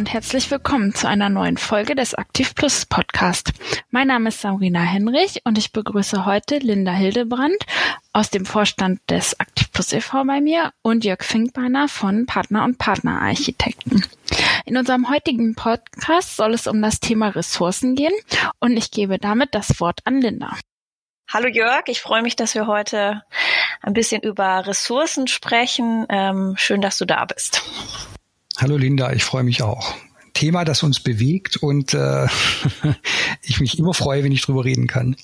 und herzlich willkommen zu einer neuen Folge des Aktiv Plus Podcast. Mein Name ist Sabrina Henrich und ich begrüße heute Linda Hildebrand aus dem Vorstand des Aktiv Plus e.V. bei mir und Jörg Finkbeiner von Partner und Partner Architekten. In unserem heutigen Podcast soll es um das Thema Ressourcen gehen und ich gebe damit das Wort an Linda. Hallo Jörg, ich freue mich, dass wir heute ein bisschen über Ressourcen sprechen. Ähm, schön, dass du da bist. Hallo Linda, ich freue mich auch. Thema, das uns bewegt und äh, ich mich immer freue, wenn ich drüber reden kann.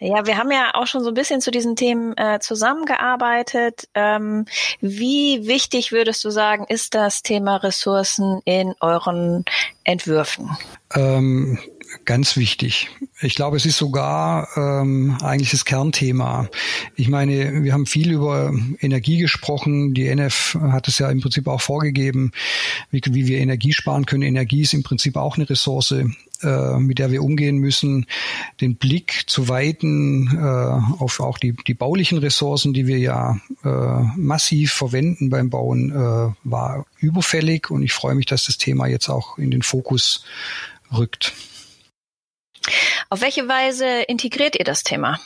Ja, wir haben ja auch schon so ein bisschen zu diesen Themen äh, zusammengearbeitet. Ähm, wie wichtig würdest du sagen, ist das Thema Ressourcen in euren Entwürfen? Ähm, ganz wichtig. Ich glaube, es ist sogar ähm, eigentlich das Kernthema. Ich meine, wir haben viel über Energie gesprochen. Die NF hat es ja im Prinzip auch vorgegeben, wie, wie wir Energie sparen können. Energie ist im Prinzip auch eine Ressource, äh, mit der wir umgehen müssen. Den Blick zu weiten äh, auf auch die, die baulichen Ressourcen, die wir ja äh, massiv verwenden beim Bauen, äh, war überfällig. Und ich freue mich, dass das Thema jetzt auch in den Fokus rückt. Auf welche Weise integriert ihr das Thema?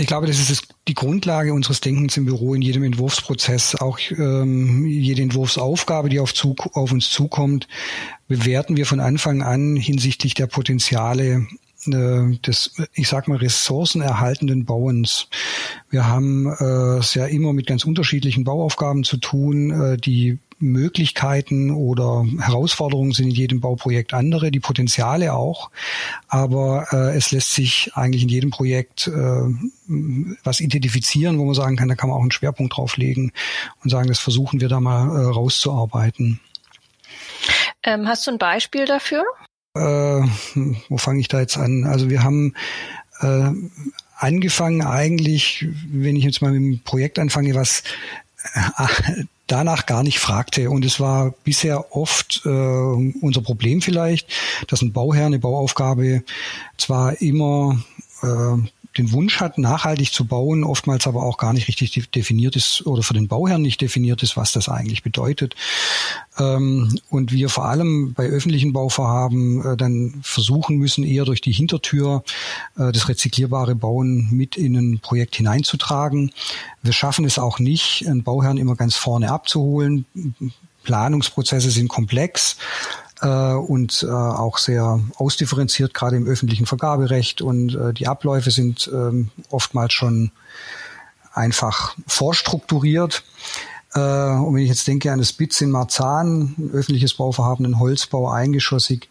Ich glaube, das ist die Grundlage unseres Denkens im Büro in jedem Entwurfsprozess. Auch ähm, jede Entwurfsaufgabe, die auf, zu, auf uns zukommt, bewerten wir von Anfang an hinsichtlich der Potenziale des, ich sag mal, ressourcenerhaltenden Bauens. Wir haben äh, es ja immer mit ganz unterschiedlichen Bauaufgaben zu tun, äh, die Möglichkeiten oder Herausforderungen sind in jedem Bauprojekt andere, die Potenziale auch. Aber äh, es lässt sich eigentlich in jedem Projekt äh, was identifizieren, wo man sagen kann, da kann man auch einen Schwerpunkt drauf legen und sagen, das versuchen wir da mal äh, rauszuarbeiten. Ähm, hast du ein Beispiel dafür? Äh, wo fange ich da jetzt an? Also wir haben äh, angefangen eigentlich, wenn ich jetzt mal mit dem Projekt anfange, was äh, danach gar nicht fragte. Und es war bisher oft äh, unser Problem vielleicht, dass ein Bauherr eine Bauaufgabe zwar immer äh, den Wunsch hat, nachhaltig zu bauen, oftmals aber auch gar nicht richtig definiert ist oder für den Bauherrn nicht definiert ist, was das eigentlich bedeutet. Ähm, und wir vor allem bei öffentlichen Bauvorhaben äh, dann versuchen müssen, eher durch die Hintertür äh, das rezyklierbare Bauen mit in ein Projekt hineinzutragen. Wir schaffen es auch nicht, einen Bauherrn immer ganz vorne abzuholen. Planungsprozesse sind komplex und äh, auch sehr ausdifferenziert, gerade im öffentlichen Vergaberecht. Und äh, die Abläufe sind äh, oftmals schon einfach vorstrukturiert. Äh, und wenn ich jetzt denke an das BITS in Marzahn, ein öffentliches Bauvorhaben, ein Holzbau eingeschossig,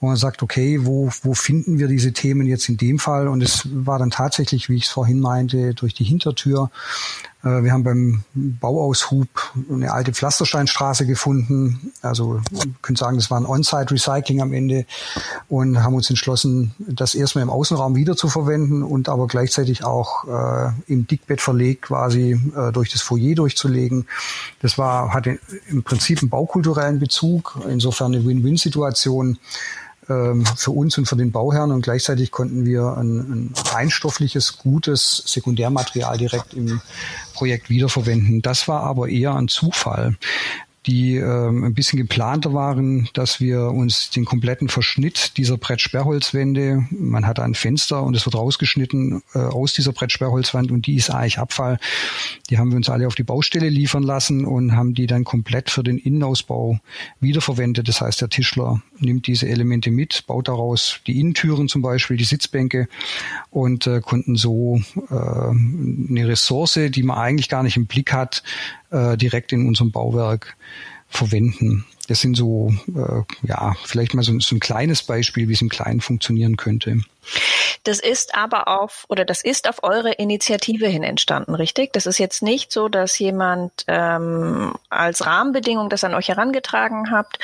wo man sagt, okay, wo, wo finden wir diese Themen jetzt in dem Fall? Und es war dann tatsächlich, wie ich es vorhin meinte, durch die Hintertür. Äh, wir haben beim Bauaushub eine alte Pflastersteinstraße gefunden. Also man könnte sagen, das war ein On-Site-Recycling am Ende und haben uns entschlossen, das erstmal im Außenraum wieder zu verwenden und aber gleichzeitig auch äh, im Dickbett verlegt quasi äh, durch das Foyer durchzulegen. Das war, hatte im Prinzip einen baukulturellen Bezug, insofern eine Win-Win-Situation ähm, für uns und für den Bauherrn und gleichzeitig konnten wir ein, ein reinstoffliches, gutes Sekundärmaterial direkt im Projekt wiederverwenden. Das war aber eher ein Zufall die ähm, ein bisschen geplanter waren, dass wir uns den kompletten Verschnitt dieser Brettsperrholzwände, man hat ein Fenster und es wird rausgeschnitten äh, aus dieser Brettsperrholzwand und die ist eigentlich Abfall. Die haben wir uns alle auf die Baustelle liefern lassen und haben die dann komplett für den Innenausbau wiederverwendet. Das heißt, der Tischler nimmt diese Elemente mit, baut daraus die Innentüren zum Beispiel, die Sitzbänke und äh, konnten so äh, eine Ressource, die man eigentlich gar nicht im Blick hat, äh, direkt in unserem Bauwerk verwenden. Das sind so, äh, ja, vielleicht mal so, so ein kleines Beispiel, wie es im Kleinen funktionieren könnte. Das ist aber auf oder das ist auf eure Initiative hin entstanden, richtig? Das ist jetzt nicht so, dass jemand ähm, als Rahmenbedingung das an euch herangetragen habt,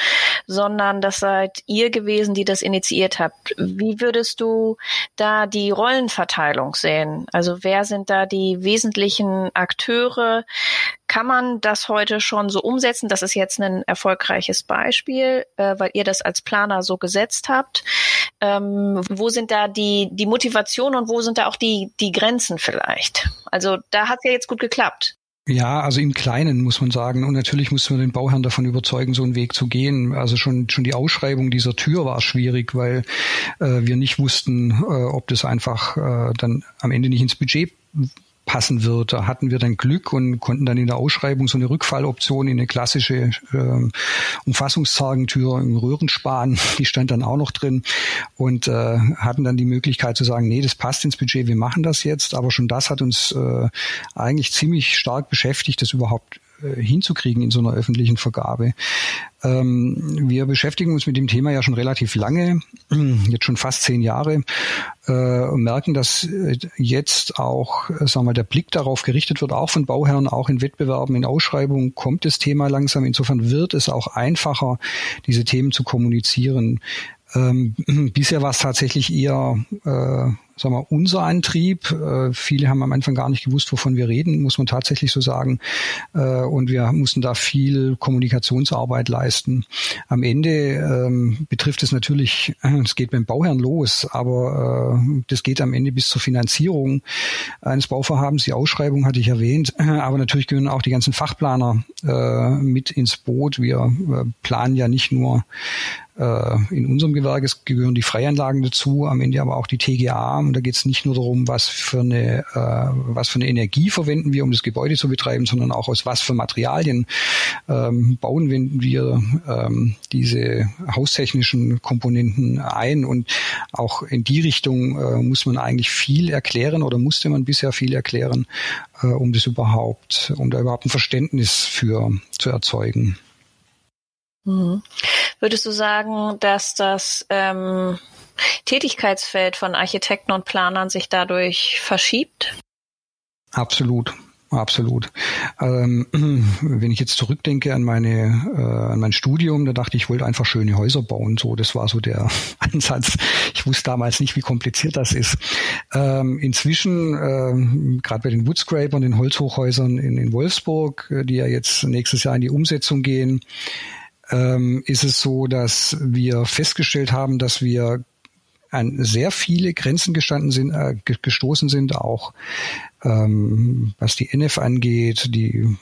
sondern das seid ihr gewesen, die das initiiert habt. Wie würdest du da die Rollenverteilung sehen? Also wer sind da die wesentlichen Akteure? Kann man das heute schon so umsetzen? Das ist jetzt ein erfolgreiches Beispiel, äh, weil ihr das als Planer so gesetzt habt. Ähm, wo sind da die, die Motivation und wo sind da auch die, die Grenzen vielleicht? Also da hat es ja jetzt gut geklappt. Ja, also im Kleinen muss man sagen. Und natürlich muss man den Bauherrn davon überzeugen, so einen Weg zu gehen. Also schon, schon die Ausschreibung dieser Tür war schwierig, weil äh, wir nicht wussten, äh, ob das einfach äh, dann am Ende nicht ins Budget passen wird. Da hatten wir dann Glück und konnten dann in der Ausschreibung so eine Rückfalloption in eine klassische äh, Umfassungszagentür im Röhrenspan, die stand dann auch noch drin und äh, hatten dann die Möglichkeit zu sagen, nee, das passt ins Budget, wir machen das jetzt. Aber schon das hat uns äh, eigentlich ziemlich stark beschäftigt, das überhaupt hinzukriegen in so einer öffentlichen Vergabe. Ähm, wir beschäftigen uns mit dem Thema ja schon relativ lange, jetzt schon fast zehn Jahre, äh, und merken, dass äh, jetzt auch, sagen wir mal, der Blick darauf gerichtet wird, auch von Bauherren, auch in Wettbewerben, in Ausschreibungen kommt das Thema langsam. Insofern wird es auch einfacher, diese Themen zu kommunizieren. Ähm, bisher war es tatsächlich eher äh, sagen wir, unser Antrieb. Äh, viele haben am Anfang gar nicht gewusst, wovon wir reden, muss man tatsächlich so sagen. Äh, und wir mussten da viel Kommunikationsarbeit leisten. Am Ende ähm, betrifft es natürlich, es geht beim Bauherrn los, aber äh, das geht am Ende bis zur Finanzierung eines Bauvorhabens. Die Ausschreibung hatte ich erwähnt, aber natürlich gehören auch die ganzen Fachplaner äh, mit ins Boot. Wir äh, planen ja nicht nur in unserem Gewerbe gehören die Freianlagen dazu, am Ende aber auch die TGA. Und da geht es nicht nur darum, was für eine äh, was für eine Energie verwenden wir, um das Gebäude zu betreiben, sondern auch aus was für Materialien ähm, bauen wir ähm, diese haustechnischen Komponenten ein. Und auch in die Richtung äh, muss man eigentlich viel erklären oder musste man bisher viel erklären, äh, um das überhaupt, um da überhaupt ein Verständnis für zu erzeugen. Mhm. Würdest du sagen, dass das ähm, Tätigkeitsfeld von Architekten und Planern sich dadurch verschiebt? Absolut. Absolut. Ähm, wenn ich jetzt zurückdenke an meine äh, an mein Studium, da dachte ich, ich wollte einfach schöne Häuser bauen. So, das war so der Ansatz. Ich wusste damals nicht, wie kompliziert das ist. Ähm, inzwischen, ähm, gerade bei den Woodscrapern, den Holzhochhäusern in, in Wolfsburg, äh, die ja jetzt nächstes Jahr in die Umsetzung gehen, ähm, ist es so, dass wir festgestellt haben, dass wir an sehr viele Grenzen gestanden sind, äh, gestoßen sind, auch ähm, was die NF angeht, die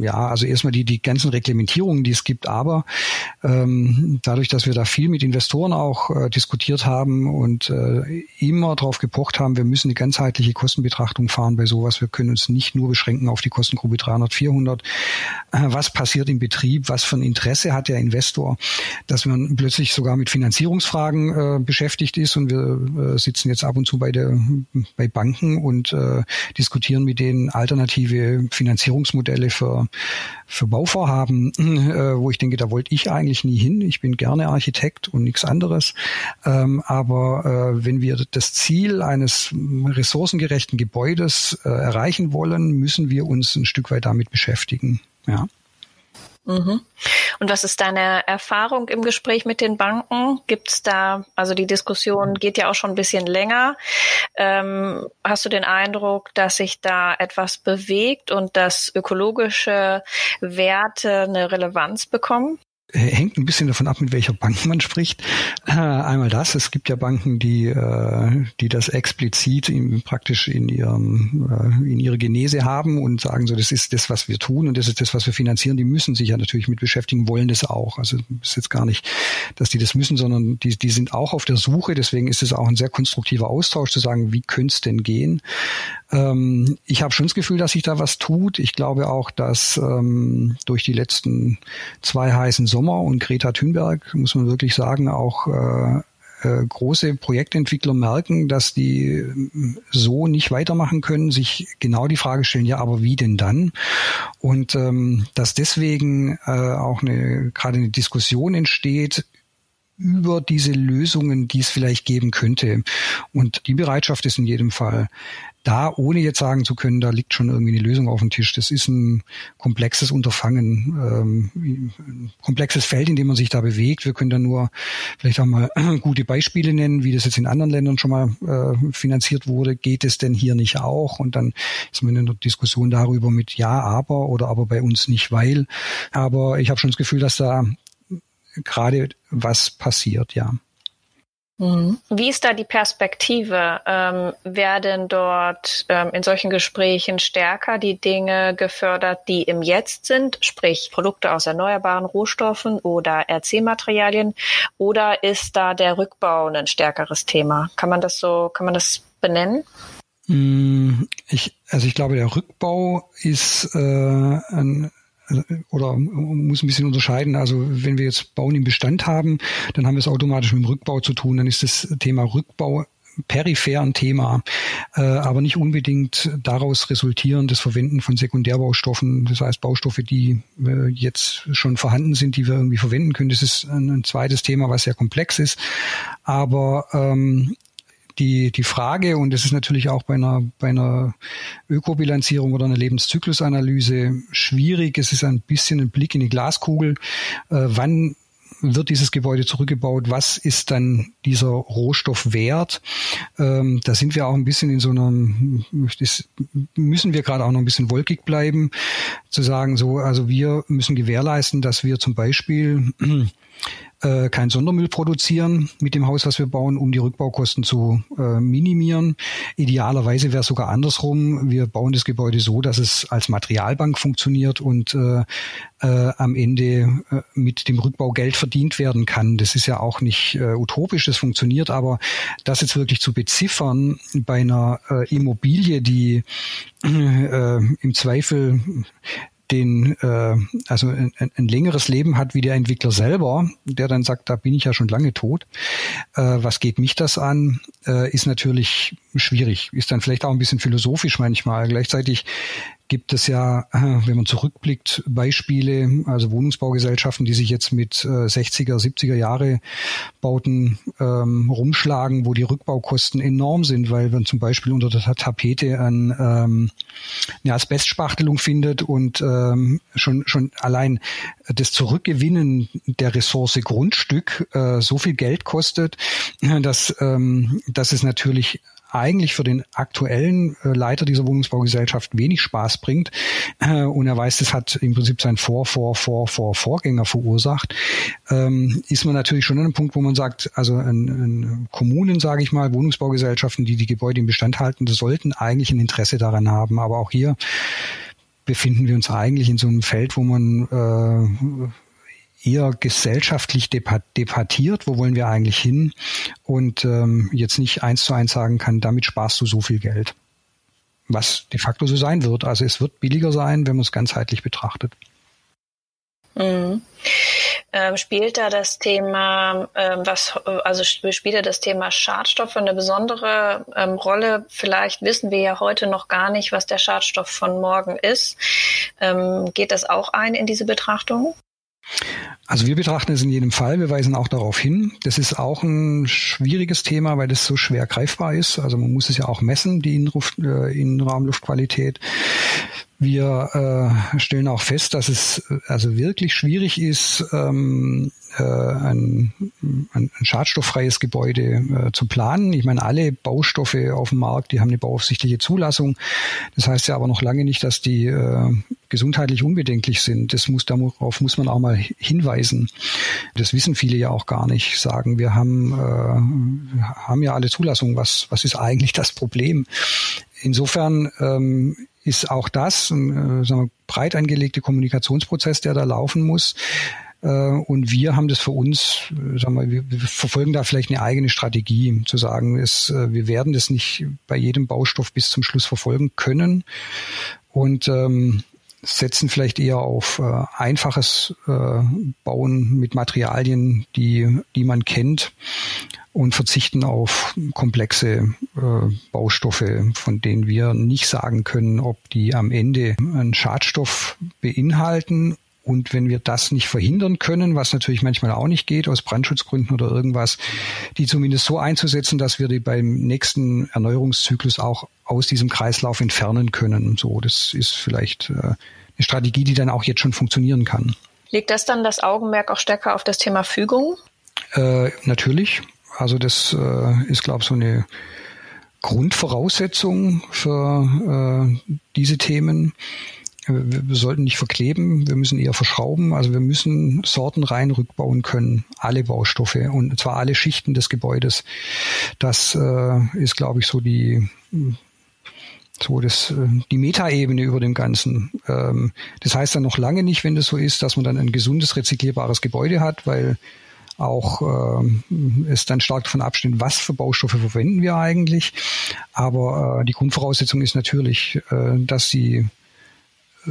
ja, also erstmal die, die ganzen Reglementierungen, die es gibt, aber ähm, dadurch, dass wir da viel mit Investoren auch äh, diskutiert haben und äh, immer darauf gepocht haben, wir müssen eine ganzheitliche Kostenbetrachtung fahren bei sowas. Wir können uns nicht nur beschränken auf die Kostengruppe 300, 400. Äh, was passiert im Betrieb? Was für ein Interesse hat der Investor? Dass man plötzlich sogar mit Finanzierungsfragen äh, beschäftigt ist und wir äh, sitzen jetzt ab und zu bei der bei Banken und äh, diskutieren mit denen alternative Finanzierungsmodelle für, für Bauvorhaben, äh, wo ich denke, da wollte ich eigentlich nie hin. Ich bin gerne Architekt und nichts anderes. Ähm, aber äh, wenn wir das Ziel eines ressourcengerechten Gebäudes äh, erreichen wollen, müssen wir uns ein Stück weit damit beschäftigen. Ja. Mhm. Und was ist deine Erfahrung im Gespräch mit den Banken? Gibt es da, also die Diskussion geht ja auch schon ein bisschen länger. Ähm, hast du den Eindruck, dass sich da etwas bewegt und dass ökologische Werte eine Relevanz bekommen? Hängt ein bisschen davon ab, mit welcher Bank man spricht. Äh, einmal das, es gibt ja Banken, die, äh, die das explizit in, praktisch in, ihrem, äh, in ihre Genese haben und sagen so, das ist das, was wir tun und das ist das, was wir finanzieren. Die müssen sich ja natürlich mit beschäftigen, wollen das auch. Also ist jetzt gar nicht, dass die das müssen, sondern die, die sind auch auf der Suche. Deswegen ist es auch ein sehr konstruktiver Austausch zu sagen, wie könnte es denn gehen? Ähm, ich habe schon das Gefühl, dass sich da was tut. Ich glaube auch, dass ähm, durch die letzten zwei heißen Sommer und Greta Thunberg, muss man wirklich sagen, auch äh, äh, große Projektentwickler merken, dass die äh, so nicht weitermachen können, sich genau die Frage stellen, ja, aber wie denn dann? Und ähm, dass deswegen äh, auch eine gerade eine Diskussion entsteht über diese Lösungen, die es vielleicht geben könnte. Und die Bereitschaft ist in jedem Fall da, ohne jetzt sagen zu können, da liegt schon irgendwie eine Lösung auf dem Tisch. Das ist ein komplexes Unterfangen, ähm, ein komplexes Feld, in dem man sich da bewegt. Wir können da nur vielleicht auch mal gute Beispiele nennen, wie das jetzt in anderen Ländern schon mal äh, finanziert wurde. Geht es denn hier nicht auch? Und dann ist man in der Diskussion darüber mit Ja, aber oder aber bei uns nicht, weil. Aber ich habe schon das Gefühl, dass da gerade was passiert, ja. Mhm. Wie ist da die Perspektive? Ähm, werden dort ähm, in solchen Gesprächen stärker die Dinge gefördert, die im Jetzt sind, sprich Produkte aus erneuerbaren Rohstoffen oder RC-Materialien, oder ist da der Rückbau ein stärkeres Thema? Kann man das so, kann man das benennen? Mm, ich, also ich glaube, der Rückbau ist äh, ein oder muss ein bisschen unterscheiden. Also wenn wir jetzt Bauen im Bestand haben, dann haben wir es automatisch mit dem Rückbau zu tun. Dann ist das Thema Rückbau peripher ein Thema, äh, aber nicht unbedingt daraus resultierendes Verwenden von Sekundärbaustoffen, das heißt Baustoffe, die äh, jetzt schon vorhanden sind, die wir irgendwie verwenden können. Das ist ein, ein zweites Thema, was sehr komplex ist. Aber ähm, die, die Frage, und das ist natürlich auch bei einer, bei einer Ökobilanzierung oder einer Lebenszyklusanalyse schwierig, es ist ein bisschen ein Blick in die Glaskugel, äh, wann wird dieses Gebäude zurückgebaut? Was ist dann dieser Rohstoff wert? Ähm, da sind wir auch ein bisschen in so einem, müssen wir gerade auch noch ein bisschen wolkig bleiben, zu sagen, so, also wir müssen gewährleisten, dass wir zum Beispiel äh, kein Sondermüll produzieren mit dem Haus, was wir bauen, um die Rückbaukosten zu äh, minimieren. Idealerweise wäre es sogar andersrum. Wir bauen das Gebäude so, dass es als Materialbank funktioniert und äh, äh, am Ende äh, mit dem Rückbau Geld verdient werden kann. Das ist ja auch nicht äh, utopisch, das funktioniert, aber das jetzt wirklich zu beziffern bei einer äh, Immobilie, die äh, im Zweifel den äh, also ein, ein längeres Leben hat wie der Entwickler selber, der dann sagt, da bin ich ja schon lange tot. Äh, was geht mich das an? Äh, ist natürlich schwierig, ist dann vielleicht auch ein bisschen philosophisch manchmal. Gleichzeitig gibt es ja, äh, wenn man zurückblickt, Beispiele, also Wohnungsbaugesellschaften, die sich jetzt mit 60er, äh, 70er Jahre Bauten ähm, rumschlagen, wo die Rückbaukosten enorm sind, weil man zum Beispiel unter der Tapete an ähm, eine Asbestspachtelung findet und ähm, schon schon allein das Zurückgewinnen der Ressource Grundstück äh, so viel Geld kostet, dass, ähm, dass es natürlich eigentlich für den aktuellen äh, Leiter dieser Wohnungsbaugesellschaft wenig Spaß bringt. Äh, und er weiß, das hat im Prinzip sein Vor, Vor, Vor, Vor, Vorgänger verursacht. Ähm, ist man natürlich schon an einem Punkt, wo man sagt, also in, in Kommunen, sage ich mal, Wohnungsbaugesellschaften, die die Gebäude im Bestand halten, das sollten eigentlich ein Interesse daran haben. Aber auch hier befinden wir uns eigentlich in so einem Feld, wo man äh, eher gesellschaftlich debattiert, wo wollen wir eigentlich hin und ähm, jetzt nicht eins zu eins sagen kann, damit sparst du so viel Geld. Was de facto so sein wird. Also es wird billiger sein, wenn man es ganzheitlich betrachtet. Mhm. Ähm, spielt da das Thema, ähm, was, also spielt da das Thema Schadstoffe eine besondere ähm, Rolle? Vielleicht wissen wir ja heute noch gar nicht, was der Schadstoff von morgen ist. Ähm, geht das auch ein in diese Betrachtung? Also wir betrachten es in jedem Fall. Wir weisen auch darauf hin. Das ist auch ein schwieriges Thema, weil das so schwer greifbar ist. Also man muss es ja auch messen, die Innenluft, äh, Innenraumluftqualität. Wir äh, stellen auch fest, dass es äh, also wirklich schwierig ist, ähm, äh, ein, ein, ein schadstofffreies Gebäude äh, zu planen. Ich meine, alle Baustoffe auf dem Markt, die haben eine bauaufsichtliche Zulassung. Das heißt ja aber noch lange nicht, dass die äh, gesundheitlich unbedenklich sind. Das muss, darauf muss man auch mal hinweisen. Das wissen viele ja auch gar nicht. Sagen, wir haben, äh, haben ja alle Zulassungen. Was, was ist eigentlich das Problem? Insofern ähm, ist auch das ein äh, breit angelegte Kommunikationsprozess, der da laufen muss. Äh, und wir haben das für uns, äh, sagen wir, wir verfolgen da vielleicht eine eigene Strategie, zu sagen, es, äh, wir werden das nicht bei jedem Baustoff bis zum Schluss verfolgen können und ähm, setzen vielleicht eher auf äh, einfaches äh, Bauen mit Materialien, die, die man kennt und verzichten auf komplexe äh, Baustoffe, von denen wir nicht sagen können, ob die am Ende einen Schadstoff beinhalten. Und wenn wir das nicht verhindern können, was natürlich manchmal auch nicht geht, aus Brandschutzgründen oder irgendwas, die zumindest so einzusetzen, dass wir die beim nächsten Erneuerungszyklus auch aus diesem Kreislauf entfernen können. So, das ist vielleicht äh, eine Strategie, die dann auch jetzt schon funktionieren kann. Legt das dann das Augenmerk auch stärker auf das Thema Fügung? Äh, natürlich. Also das äh, ist, glaube ich, so eine Grundvoraussetzung für äh, diese Themen. Wir, sollten nicht verkleben, wir müssen eher verschrauben. Also wir müssen Sorten rein rückbauen können, alle Baustoffe und zwar alle Schichten des Gebäudes. Das äh, ist, glaube ich, so die so das, äh, die Metaebene über dem Ganzen. Ähm, das heißt dann noch lange nicht, wenn das so ist, dass man dann ein gesundes, rezyklierbares Gebäude hat, weil auch äh, es dann stark davon absteht, was für Baustoffe verwenden wir eigentlich. Aber äh, die Grundvoraussetzung ist natürlich, äh, dass sie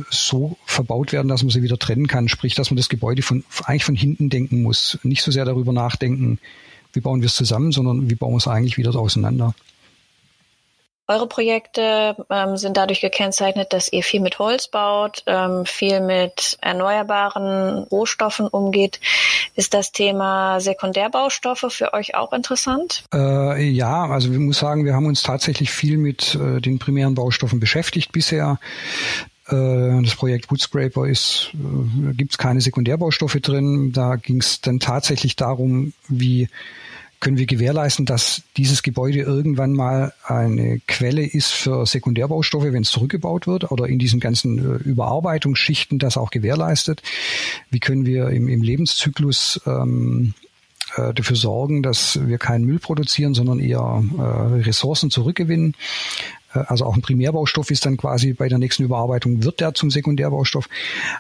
so verbaut werden, dass man sie wieder trennen kann. Sprich, dass man das Gebäude von, eigentlich von hinten denken muss. Nicht so sehr darüber nachdenken, wie bauen wir es zusammen, sondern wie bauen wir es eigentlich wieder auseinander. Eure Projekte ähm, sind dadurch gekennzeichnet, dass ihr viel mit Holz baut, ähm, viel mit erneuerbaren Rohstoffen umgeht. Ist das Thema Sekundärbaustoffe für euch auch interessant? Äh, ja, also ich muss sagen, wir haben uns tatsächlich viel mit äh, den primären Baustoffen beschäftigt bisher. Äh, das Projekt Woodscraper ist, äh, gibt es keine Sekundärbaustoffe drin. Da ging es dann tatsächlich darum, wie können wir gewährleisten, dass dieses Gebäude irgendwann mal eine Quelle ist für Sekundärbaustoffe, wenn es zurückgebaut wird oder in diesen ganzen äh, Überarbeitungsschichten das auch gewährleistet? Wie können wir im, im Lebenszyklus ähm, äh, dafür sorgen, dass wir keinen Müll produzieren, sondern eher äh, Ressourcen zurückgewinnen? Also auch ein Primärbaustoff ist dann quasi bei der nächsten Überarbeitung wird der zum Sekundärbaustoff.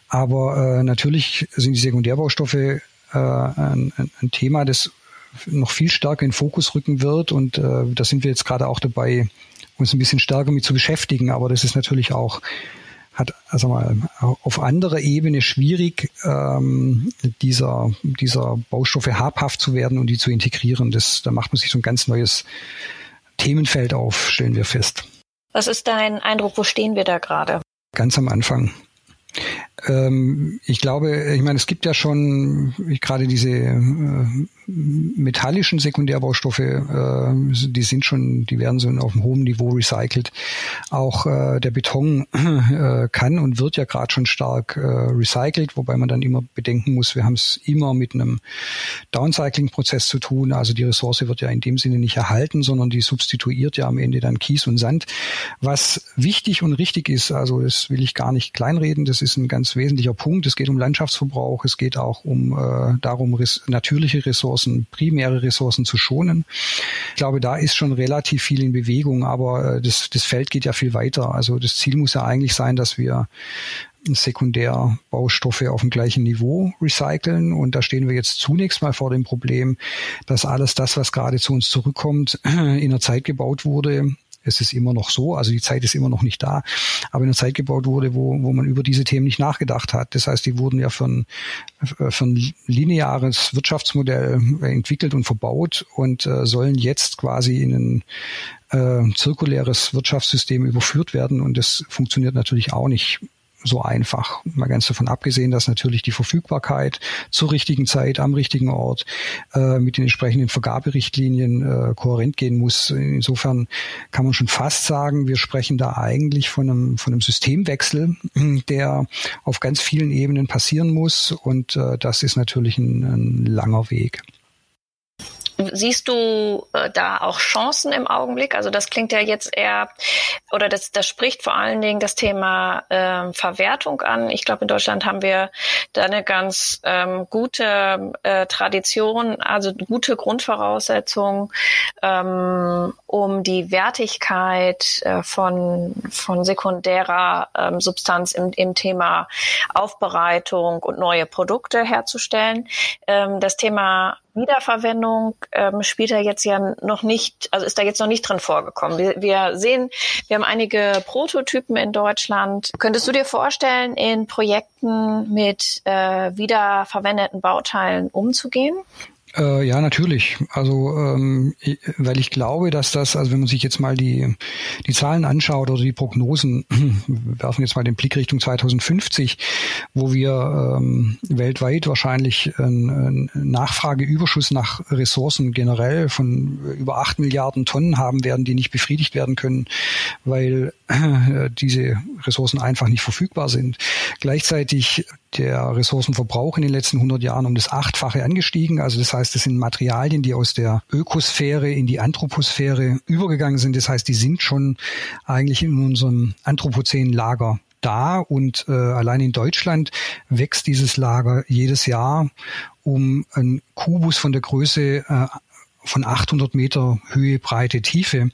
Aber äh, natürlich sind die Sekundärbaustoffe äh, ein, ein Thema, das noch viel stärker in Fokus rücken wird. Und äh, da sind wir jetzt gerade auch dabei, uns ein bisschen stärker mit zu beschäftigen. Aber das ist natürlich auch hat also mal auf anderer Ebene schwierig, ähm, dieser, dieser Baustoffe habhaft zu werden und die zu integrieren. Das, da macht man sich so ein ganz neues Themenfeld auf, stellen wir fest. Was ist dein Eindruck, wo stehen wir da gerade? Ganz am Anfang. Ähm, ich glaube, ich meine, es gibt ja schon gerade diese äh, metallischen Sekundärbaustoffe, äh, die sind schon, die werden so auf einem hohen Niveau recycelt. Auch äh, der Beton äh, kann und wird ja gerade schon stark äh, recycelt, wobei man dann immer bedenken muss, wir haben es immer mit einem Downcycling-Prozess zu tun. Also die Ressource wird ja in dem Sinne nicht erhalten, sondern die substituiert ja am Ende dann Kies und Sand. Was wichtig und richtig ist, also das will ich gar nicht kleinreden, das ist ein ganz wesentlicher Punkt. Es geht um Landschaftsverbrauch, es geht auch um äh, darum, res natürliche Ressourcen Ressourcen, primäre Ressourcen zu schonen. Ich glaube, da ist schon relativ viel in Bewegung, aber äh, das, das Feld geht ja viel weiter. Also das Ziel muss ja eigentlich sein, dass wir Sekundärbaustoffe auf dem gleichen Niveau recyceln. Und da stehen wir jetzt zunächst mal vor dem Problem, dass alles das, was gerade zu uns zurückkommt, in der Zeit gebaut wurde, es ist immer noch so, also die Zeit ist immer noch nicht da, aber in einer Zeit gebaut wurde, wo, wo man über diese Themen nicht nachgedacht hat. Das heißt, die wurden ja ein, für ein lineares Wirtschaftsmodell entwickelt und verbaut und äh, sollen jetzt quasi in ein äh, zirkuläres Wirtschaftssystem überführt werden. Und das funktioniert natürlich auch nicht so einfach. Mal ganz davon abgesehen, dass natürlich die Verfügbarkeit zur richtigen Zeit am richtigen Ort äh, mit den entsprechenden Vergaberichtlinien äh, kohärent gehen muss. Insofern kann man schon fast sagen, wir sprechen da eigentlich von einem, von einem Systemwechsel, der auf ganz vielen Ebenen passieren muss. Und äh, das ist natürlich ein, ein langer Weg. Siehst du äh, da auch Chancen im Augenblick? Also das klingt ja jetzt eher, oder das, das spricht vor allen Dingen das Thema äh, Verwertung an. Ich glaube, in Deutschland haben wir da eine ganz ähm, gute äh, Tradition, also gute Grundvoraussetzungen, ähm, um die Wertigkeit äh, von, von sekundärer ähm, Substanz im, im Thema Aufbereitung und neue Produkte herzustellen. Ähm, das Thema Wiederverwendung ähm, spielt da jetzt ja noch nicht, also ist da jetzt noch nicht drin vorgekommen. Wir, wir sehen, wir haben einige Prototypen in Deutschland. Könntest du dir vorstellen, in Projekten mit äh, wiederverwendeten Bauteilen umzugehen? Äh, ja, natürlich. Also, ähm, weil ich glaube, dass das, also wenn man sich jetzt mal die, die Zahlen anschaut oder die Prognosen, werfen jetzt mal den Blick Richtung 2050, wo wir ähm, weltweit wahrscheinlich einen, Nachfrageüberschuss nach Ressourcen generell von über acht Milliarden Tonnen haben werden, die nicht befriedigt werden können, weil diese Ressourcen einfach nicht verfügbar sind. Gleichzeitig der Ressourcenverbrauch in den letzten 100 Jahren um das Achtfache angestiegen. Also das heißt, es sind Materialien, die aus der Ökosphäre in die Anthroposphäre übergegangen sind. Das heißt, die sind schon eigentlich in unserem anthropozänen Lager da und äh, allein in Deutschland wächst dieses Lager jedes Jahr um einen Kubus von der Größe äh, von 800 Meter Höhe, Breite, Tiefe.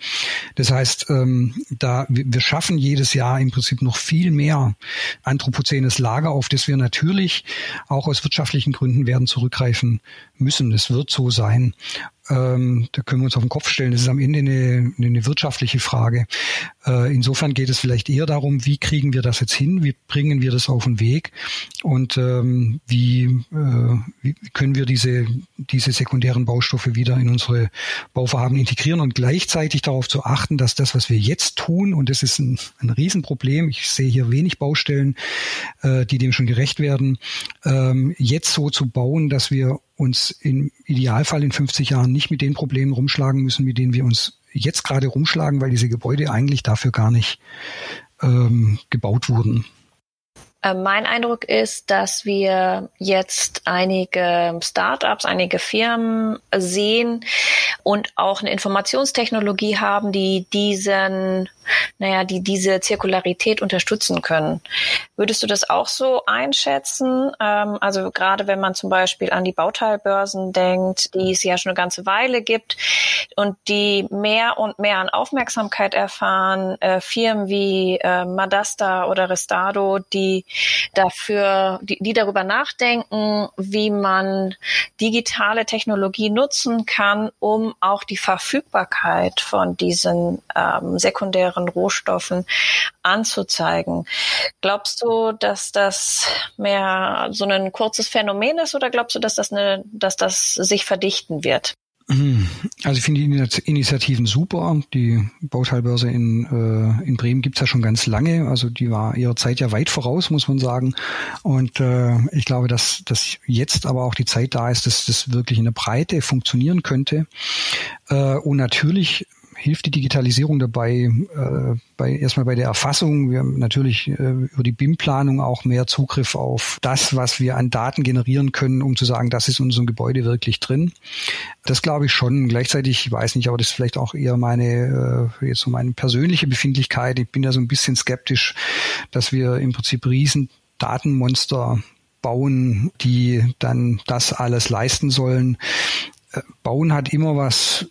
Das heißt, ähm, da wir schaffen jedes Jahr im Prinzip noch viel mehr anthropozenes Lager, auf das wir natürlich auch aus wirtschaftlichen Gründen werden zurückgreifen müssen. Das wird so sein. Ähm, da können wir uns auf den Kopf stellen. Das ist am Ende eine, eine wirtschaftliche Frage. Äh, insofern geht es vielleicht eher darum, wie kriegen wir das jetzt hin? Wie bringen wir das auf den Weg? Und ähm, wie, äh, wie können wir diese, diese sekundären Baustoffe wieder in unsere Bauvorhaben integrieren und gleichzeitig darauf zu achten, dass das, was wir jetzt tun, und das ist ein, ein Riesenproblem, ich sehe hier wenig Baustellen, äh, die dem schon gerecht werden, ähm, jetzt so zu bauen, dass wir uns im Idealfall in 50 Jahren nicht mit den Problemen rumschlagen müssen, mit denen wir uns jetzt gerade rumschlagen, weil diese Gebäude eigentlich dafür gar nicht ähm, gebaut wurden. Äh, mein Eindruck ist, dass wir jetzt einige Startups, einige Firmen sehen und auch eine Informationstechnologie haben, die diesen, naja, die diese Zirkularität unterstützen können. Würdest du das auch so einschätzen? Ähm, also gerade wenn man zum Beispiel an die Bauteilbörsen denkt, die es ja schon eine ganze Weile gibt und die mehr und mehr an Aufmerksamkeit erfahren, äh, Firmen wie äh, Madasta oder Restado, die dafür, die, die darüber nachdenken, wie man digitale Technologie nutzen kann, um auch die Verfügbarkeit von diesen ähm, sekundären Rohstoffen anzuzeigen. Glaubst du, dass das mehr so ein kurzes Phänomen ist oder glaubst du, dass das eine, dass das sich verdichten wird? Also ich finde die Initiativen super. Die Bauteilbörse in, äh, in Bremen gibt's ja schon ganz lange. Also die war ihrer Zeit ja weit voraus, muss man sagen. Und äh, ich glaube, dass, dass jetzt aber auch die Zeit da ist, dass das wirklich in der Breite funktionieren könnte. Äh, und natürlich hilft die Digitalisierung dabei, äh, bei, erstmal bei der Erfassung. Wir haben natürlich äh, über die BIM-Planung auch mehr Zugriff auf das, was wir an Daten generieren können, um zu sagen, das ist in unserem Gebäude wirklich drin. Das glaube ich schon. Gleichzeitig, ich weiß nicht, aber das ist vielleicht auch eher meine, äh, jetzt so meine persönliche Befindlichkeit. Ich bin da so ein bisschen skeptisch, dass wir im Prinzip riesen Datenmonster bauen, die dann das alles leisten sollen. Bauen hat immer was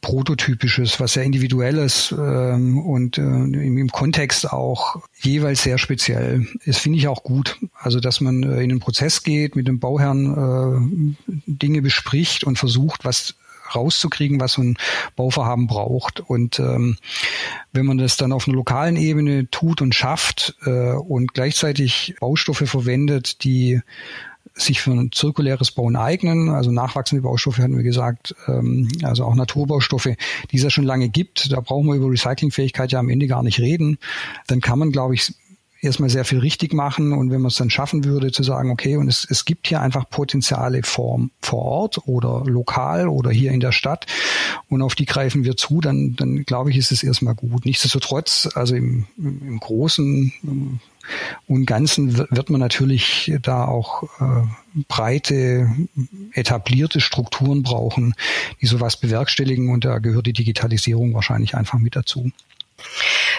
Prototypisches, was sehr Individuelles ähm, und äh, im, im, Kontext auch jeweils sehr speziell. Das finde ich auch gut. Also, dass man äh, in den Prozess geht, mit dem Bauherrn äh, Dinge bespricht und versucht, was rauszukriegen, was so ein Bauvorhaben braucht. Und ähm, wenn man das dann auf einer lokalen Ebene tut und schafft äh, und gleichzeitig Baustoffe verwendet, die sich für ein zirkuläres Bauen eignen. Also nachwachsende Baustoffe hatten wir gesagt, ähm, also auch Naturbaustoffe, die es ja schon lange gibt. Da brauchen wir über Recyclingfähigkeit ja am Ende gar nicht reden. Dann kann man, glaube ich, erstmal sehr viel richtig machen und wenn man es dann schaffen würde zu sagen, okay, und es, es gibt hier einfach Potenziale vor, vor Ort oder lokal oder hier in der Stadt und auf die greifen wir zu, dann, dann glaube ich, ist es erstmal gut. Nichtsdestotrotz, also im, im Großen und Ganzen wird man natürlich da auch äh, breite, etablierte Strukturen brauchen, die sowas bewerkstelligen und da gehört die Digitalisierung wahrscheinlich einfach mit dazu.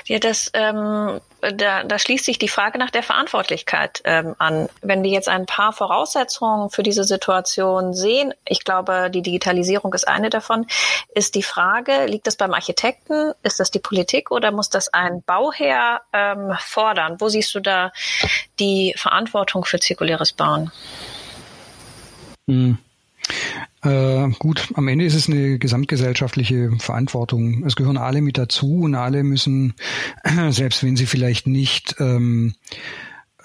Ja, das, ähm, da, da schließt sich die Frage nach der Verantwortlichkeit ähm, an. Wenn wir jetzt ein paar Voraussetzungen für diese Situation sehen, ich glaube, die Digitalisierung ist eine davon, ist die Frage, liegt das beim Architekten, ist das die Politik oder muss das ein Bauherr ähm, fordern? Wo siehst du da die Verantwortung für zirkuläres Bauen? Hm. Äh, gut, am Ende ist es eine gesamtgesellschaftliche Verantwortung. Es gehören alle mit dazu und alle müssen, selbst wenn sie vielleicht nicht ähm,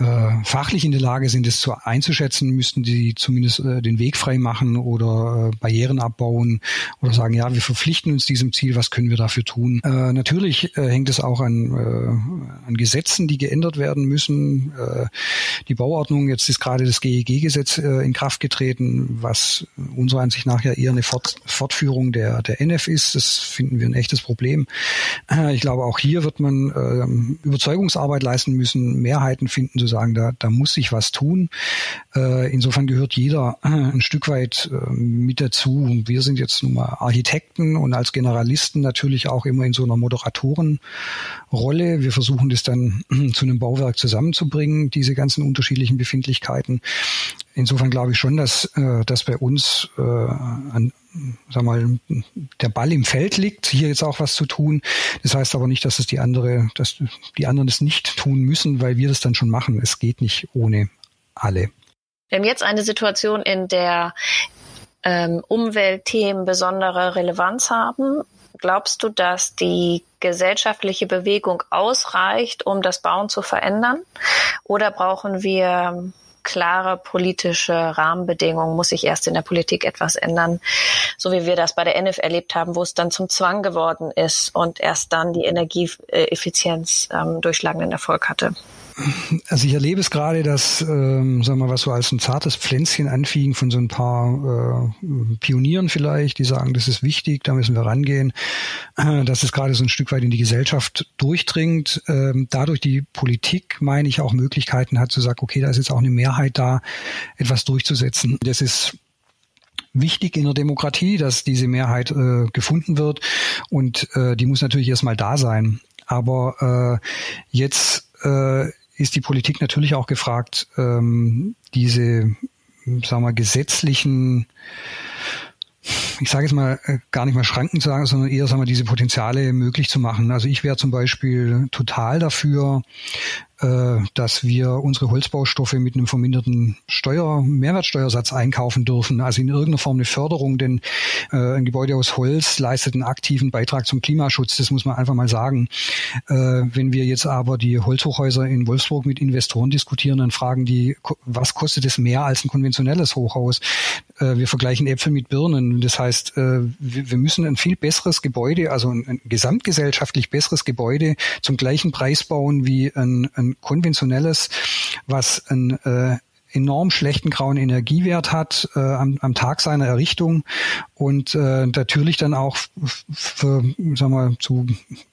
äh, fachlich in der Lage sind, es zu einzuschätzen, müssten die zumindest äh, den Weg frei machen oder äh, Barrieren abbauen oder sagen, ja, wir verpflichten uns diesem Ziel, was können wir dafür tun? Äh, natürlich äh, hängt es auch an, äh, an Gesetzen, die geändert werden müssen. Äh, die Bauordnung, jetzt ist gerade das GEG-Gesetz äh, in Kraft getreten, was unserer Ansicht nach ja eher eine Fort Fortführung der, der NF ist. Das finden wir ein echtes Problem. Äh, ich glaube, auch hier wird man äh, Überzeugungsarbeit leisten müssen, Mehrheiten finden, zu sagen, da, da muss sich was tun. Äh, insofern gehört jeder äh, ein Stück weit äh, mit dazu. Wir sind jetzt nun mal Architekten und als Generalisten natürlich auch immer in so einer Moderatorenrolle. Wir versuchen das dann zu einem Bauwerk zusammenzubringen, diese ganzen unterschiedlichen Befindlichkeiten. Insofern glaube ich schon, dass, äh, dass bei uns äh, an, sag mal, der Ball im Feld liegt, hier jetzt auch was zu tun. Das heißt aber nicht, dass es die andere, dass die anderen es nicht tun müssen, weil wir das dann schon machen. Es geht nicht ohne alle. Wir haben jetzt eine Situation, in der ähm, Umweltthemen besondere Relevanz haben. Glaubst du, dass die gesellschaftliche Bewegung ausreicht, um das Bauen zu verändern? Oder brauchen wir klare politische Rahmenbedingungen, muss sich erst in der Politik etwas ändern, so wie wir das bei der NF erlebt haben, wo es dann zum Zwang geworden ist und erst dann die Energieeffizienz ähm, durchschlagenden Erfolg hatte. Also ich erlebe es gerade, dass, ähm, sagen wir mal, was so als ein zartes Pflänzchen anfing von so ein paar äh, Pionieren vielleicht, die sagen, das ist wichtig, da müssen wir rangehen, äh, dass es gerade so ein Stück weit in die Gesellschaft durchdringt, ähm, dadurch die Politik, meine ich, auch Möglichkeiten hat zu sagen, okay, da ist jetzt auch eine Mehrheit da, etwas durchzusetzen. Das ist wichtig in der Demokratie, dass diese Mehrheit äh, gefunden wird und äh, die muss natürlich erstmal da sein. Aber äh, jetzt äh, ist die Politik natürlich auch gefragt, ähm, diese, sagen wir, gesetzlichen ich sage jetzt mal äh, gar nicht mal Schranken zu sagen, sondern eher sagen wir, diese Potenziale möglich zu machen. Also ich wäre zum Beispiel total dafür, dass wir unsere Holzbaustoffe mit einem verminderten Steuer, Mehrwertsteuersatz einkaufen dürfen. Also in irgendeiner Form eine Förderung, denn äh, ein Gebäude aus Holz leistet einen aktiven Beitrag zum Klimaschutz. Das muss man einfach mal sagen. Äh, wenn wir jetzt aber die Holzhochhäuser in Wolfsburg mit Investoren diskutieren, dann fragen die, was kostet es mehr als ein konventionelles Hochhaus? wir vergleichen Äpfel mit Birnen. Das heißt, wir müssen ein viel besseres Gebäude, also ein gesamtgesellschaftlich besseres Gebäude zum gleichen Preis bauen wie ein, ein konventionelles, was ein äh, enorm schlechten grauen Energiewert hat äh, am, am Tag seiner Errichtung und äh, natürlich dann auch für, sagen wir, zu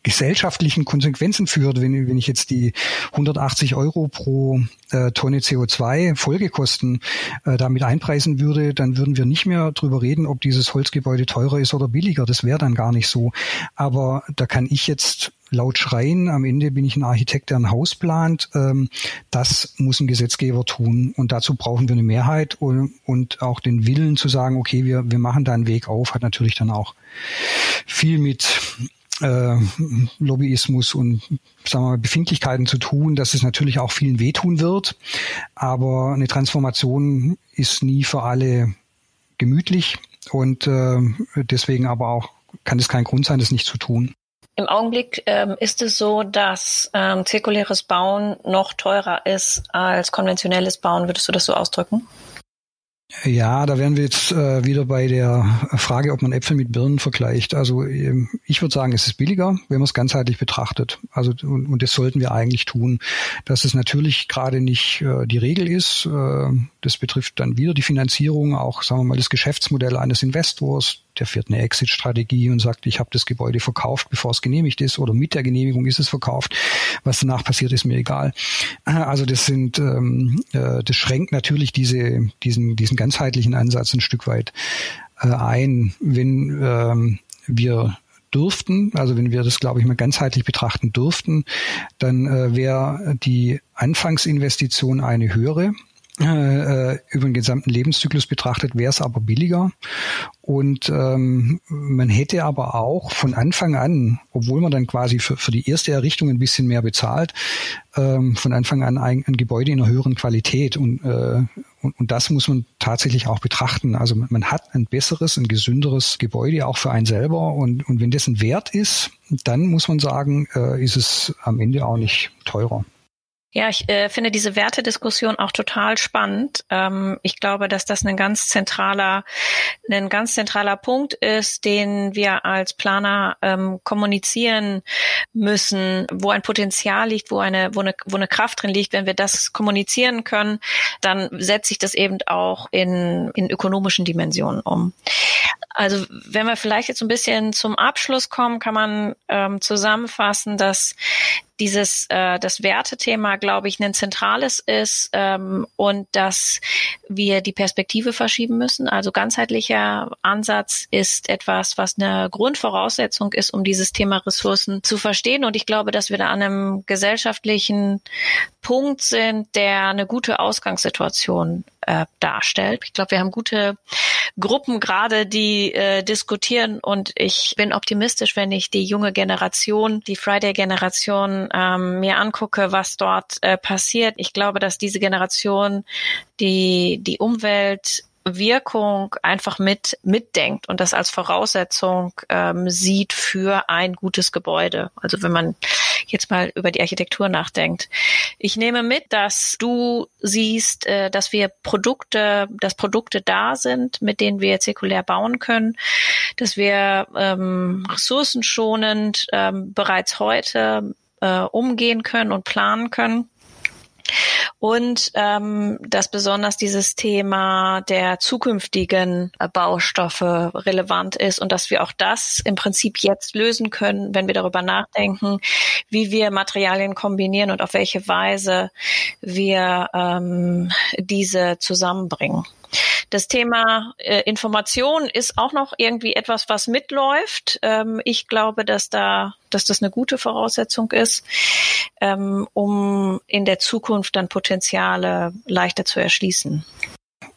gesellschaftlichen Konsequenzen führt, wenn, wenn ich jetzt die 180 Euro pro äh, Tonne CO2 Folgekosten äh, damit einpreisen würde, dann würden wir nicht mehr drüber reden, ob dieses Holzgebäude teurer ist oder billiger. Das wäre dann gar nicht so. Aber da kann ich jetzt laut schreien. Am Ende bin ich ein Architekt, der ein Haus plant. Ähm, das muss ein Gesetzgeber tun. Und dazu brauchen wir eine Mehrheit und, und auch den Willen zu sagen, okay, wir, wir machen da einen Weg auf, hat natürlich dann auch viel mit äh, Lobbyismus und sagen wir mal, Befindlichkeiten zu tun, dass es natürlich auch vielen wehtun wird. Aber eine Transformation ist nie für alle gemütlich und äh, deswegen aber auch kann es kein Grund sein, das nicht zu tun. Im Augenblick ähm, ist es so, dass ähm, zirkuläres Bauen noch teurer ist als konventionelles Bauen. Würdest du das so ausdrücken? Ja, da wären wir jetzt äh, wieder bei der Frage, ob man Äpfel mit Birnen vergleicht. Also ähm, ich würde sagen, es ist billiger, wenn man es ganzheitlich betrachtet. Also und, und das sollten wir eigentlich tun. Dass es natürlich gerade nicht äh, die Regel ist, äh, das betrifft dann wieder die Finanzierung, auch sagen wir mal das Geschäftsmodell eines Investors der fährt eine Exit-Strategie und sagt, ich habe das Gebäude verkauft, bevor es genehmigt ist oder mit der Genehmigung ist es verkauft. Was danach passiert, ist mir egal. Also das sind, ähm, äh, das schränkt natürlich diese, diesen, diesen ganzheitlichen Ansatz ein Stück weit äh, ein. Wenn ähm, wir dürften, also wenn wir das, glaube ich, mal ganzheitlich betrachten dürften, dann äh, wäre die Anfangsinvestition eine höhere äh, über den gesamten Lebenszyklus betrachtet wäre es aber billiger. Und ähm, man hätte aber auch von Anfang an, obwohl man dann quasi für, für die erste Errichtung ein bisschen mehr bezahlt, ähm, von Anfang an ein, ein Gebäude in einer höheren Qualität. Und, äh, und, und das muss man tatsächlich auch betrachten. Also man, man hat ein besseres, ein gesünderes Gebäude auch für einen selber. Und, und wenn das ein Wert ist, dann muss man sagen, äh, ist es am Ende auch nicht teurer. Ja, ich äh, finde diese Wertediskussion auch total spannend. Ähm, ich glaube, dass das ein ganz zentraler, ein ganz zentraler Punkt ist, den wir als Planer ähm, kommunizieren müssen, wo ein Potenzial liegt, wo eine, wo eine, wo eine Kraft drin liegt. Wenn wir das kommunizieren können, dann setzt sich das eben auch in, in ökonomischen Dimensionen um. Also wenn wir vielleicht jetzt ein bisschen zum Abschluss kommen, kann man ähm, zusammenfassen, dass dieses äh, das Wertethema, glaube ich, ein zentrales ist ähm, und dass wir die Perspektive verschieben müssen. Also ganzheitlicher Ansatz ist etwas, was eine Grundvoraussetzung ist, um dieses Thema Ressourcen zu verstehen. Und ich glaube, dass wir da an einem gesellschaftlichen Punkt sind, der eine gute Ausgangssituation äh, darstellt. Ich glaube, wir haben gute Gruppen gerade, die äh, diskutieren und ich bin optimistisch, wenn ich die junge Generation, die Friday-Generation ähm, mir angucke, was dort äh, passiert. Ich glaube, dass diese Generation die die Umwelt Wirkung einfach mit mitdenkt und das als Voraussetzung ähm, sieht für ein gutes Gebäude. Also wenn man jetzt mal über die Architektur nachdenkt. Ich nehme mit, dass du siehst, äh, dass wir Produkte, dass Produkte da sind, mit denen wir zirkulär bauen können, dass wir ähm, ressourcenschonend ähm, bereits heute äh, umgehen können und planen können und ähm, dass besonders dieses Thema der zukünftigen Baustoffe relevant ist und dass wir auch das im Prinzip jetzt lösen können, wenn wir darüber nachdenken, wie wir Materialien kombinieren und auf welche Weise wir ähm, diese zusammenbringen. Das Thema äh, Information ist auch noch irgendwie etwas, was mitläuft. Ähm, ich glaube, dass da, dass das eine gute Voraussetzung ist, ähm, um in der Zukunft dann Potenziale leichter zu erschließen.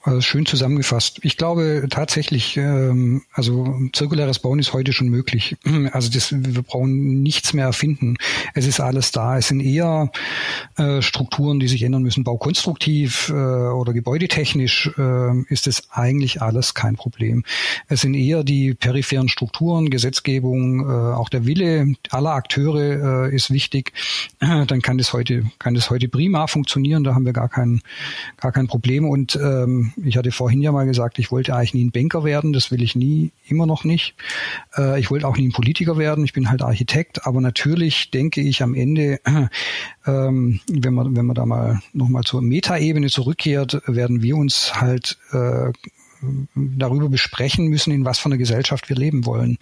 Also schön zusammengefasst. Ich glaube tatsächlich, ähm, also zirkuläres Bauen ist heute schon möglich. Also das, wir brauchen nichts mehr erfinden. Es ist alles da. Es sind eher äh, Strukturen, die sich ändern müssen. Baukonstruktiv äh, oder gebäudetechnisch äh, ist es eigentlich alles kein Problem. Es sind eher die peripheren Strukturen, Gesetzgebung, äh, auch der Wille aller Akteure äh, ist wichtig. Dann kann das heute kann das heute prima funktionieren. Da haben wir gar kein gar kein Problem und ähm, ich hatte vorhin ja mal gesagt, ich wollte eigentlich nie ein Banker werden, das will ich nie, immer noch nicht. Äh, ich wollte auch nie ein Politiker werden, ich bin halt Architekt, aber natürlich denke ich am Ende, ähm, wenn man, wenn man da mal nochmal zur Metaebene zurückkehrt, werden wir uns halt äh, darüber besprechen müssen, in was für einer Gesellschaft wir leben wollen.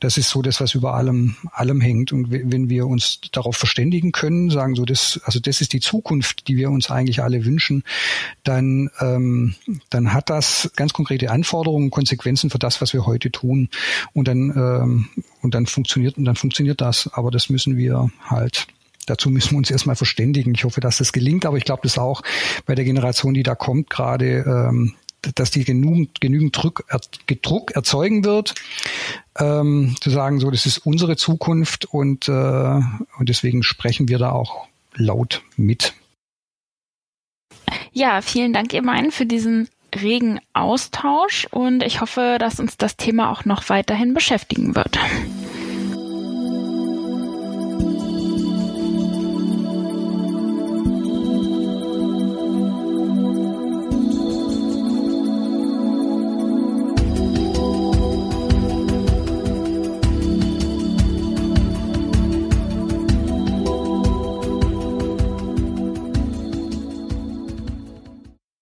Das ist so das, was über allem, allem hängt. Und wenn wir uns darauf verständigen können, sagen so, das, also das ist die Zukunft, die wir uns eigentlich alle wünschen, dann, ähm, dann hat das ganz konkrete Anforderungen, Konsequenzen für das, was wir heute tun. Und dann, ähm, und dann funktioniert, und dann funktioniert das. Aber das müssen wir halt Dazu müssen wir uns erstmal verständigen. Ich hoffe, dass das gelingt, aber ich glaube, das auch bei der Generation, die da kommt, gerade ähm, dass die genügend, genügend Druck, Druck erzeugen wird, ähm, zu sagen, so, das ist unsere Zukunft und, äh, und deswegen sprechen wir da auch laut mit. Ja, vielen Dank, ihr meinen, für diesen regen Austausch und ich hoffe, dass uns das Thema auch noch weiterhin beschäftigen wird.